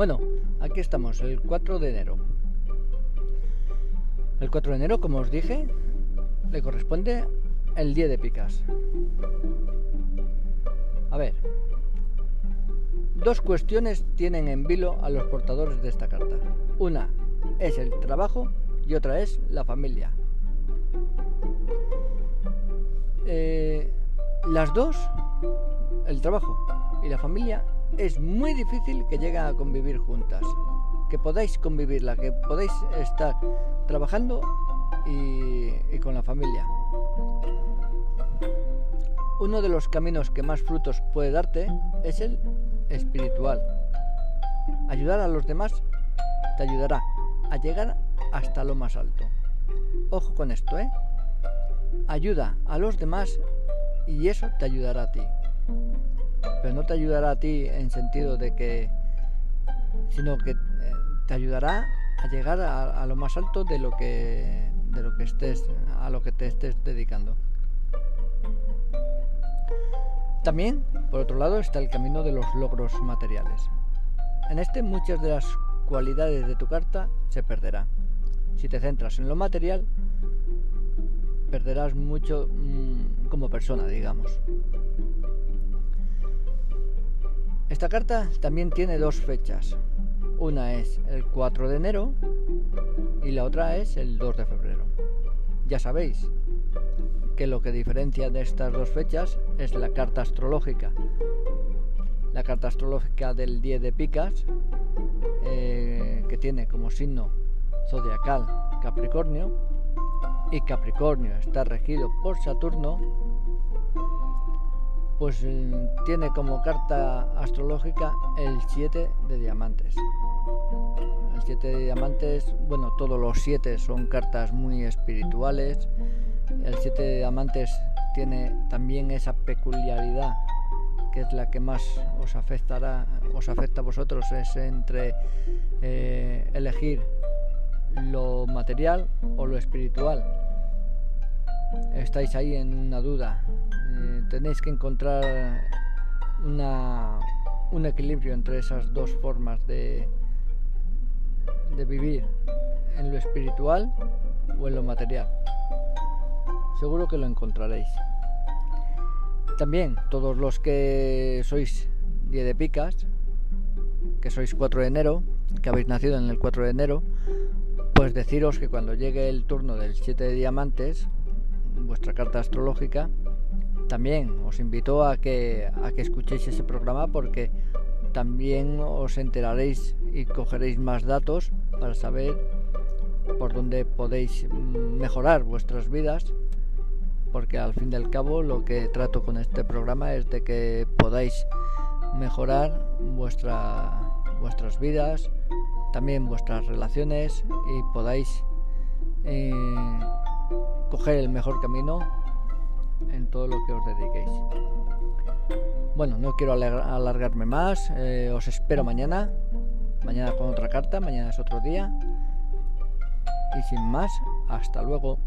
Bueno, aquí estamos, el 4 de enero. El 4 de enero, como os dije, le corresponde el 10 de picas. A ver, dos cuestiones tienen en vilo a los portadores de esta carta. Una es el trabajo y otra es la familia. Eh, las dos, el trabajo y la familia, es muy difícil que lleguen a convivir juntas. Que podáis convivirla, que podáis estar trabajando y, y con la familia. Uno de los caminos que más frutos puede darte es el espiritual. Ayudar a los demás te ayudará a llegar hasta lo más alto. Ojo con esto, ¿eh? Ayuda a los demás y eso te ayudará a ti. Pero no te ayudará a ti en sentido de que, sino que eh, te ayudará a llegar a, lo más alto de lo que de lo que estés a lo que te estés dedicando. También, por otro lado, está el camino de los logros materiales. En este muchas de las cualidades de tu carta se perderán. Si te centras en lo material, perderás mucho mmm, como persona, digamos. Esta carta también tiene dos fechas. Una es el 4 de enero y la otra es el 2 de febrero. Ya sabéis que lo que diferencia de estas dos fechas es la carta astrológica. La carta astrológica del 10 de picas, eh, que tiene como signo zodiacal Capricornio, y Capricornio está regido por Saturno, pues mm, tiene como carta astrológica el 7 de diamantes. El 7 de diamantes, bueno, todos los 7 son cartas muy espirituales. El 7 de diamantes tiene también esa peculiaridad que es la que más os afectará, os afecta a vosotros, es entre eh, elegir lo material o lo espiritual. Estáis ahí en una duda. Eh, tenéis que encontrar una, un equilibrio entre esas dos formas de, de vivir, en lo espiritual o en lo material. Seguro que lo encontraréis. También todos los que sois 10 de picas, que sois 4 de enero, que habéis nacido en el 4 de enero, pues deciros que cuando llegue el turno del 7 de diamantes, vuestra carta astrológica, también os invito a que, a que escuchéis ese programa porque también os enteraréis y cogeréis más datos para saber por dónde podéis mejorar vuestras vidas porque al fin y al cabo lo que trato con este programa es de que podáis mejorar vuestra, vuestras vidas, también vuestras relaciones y podáis eh, coger el mejor camino en todo lo que os dediquéis. Bueno, no quiero alargarme más, eh, os espero mañana, mañana con otra carta, mañana es otro día. Y sin más, hasta luego.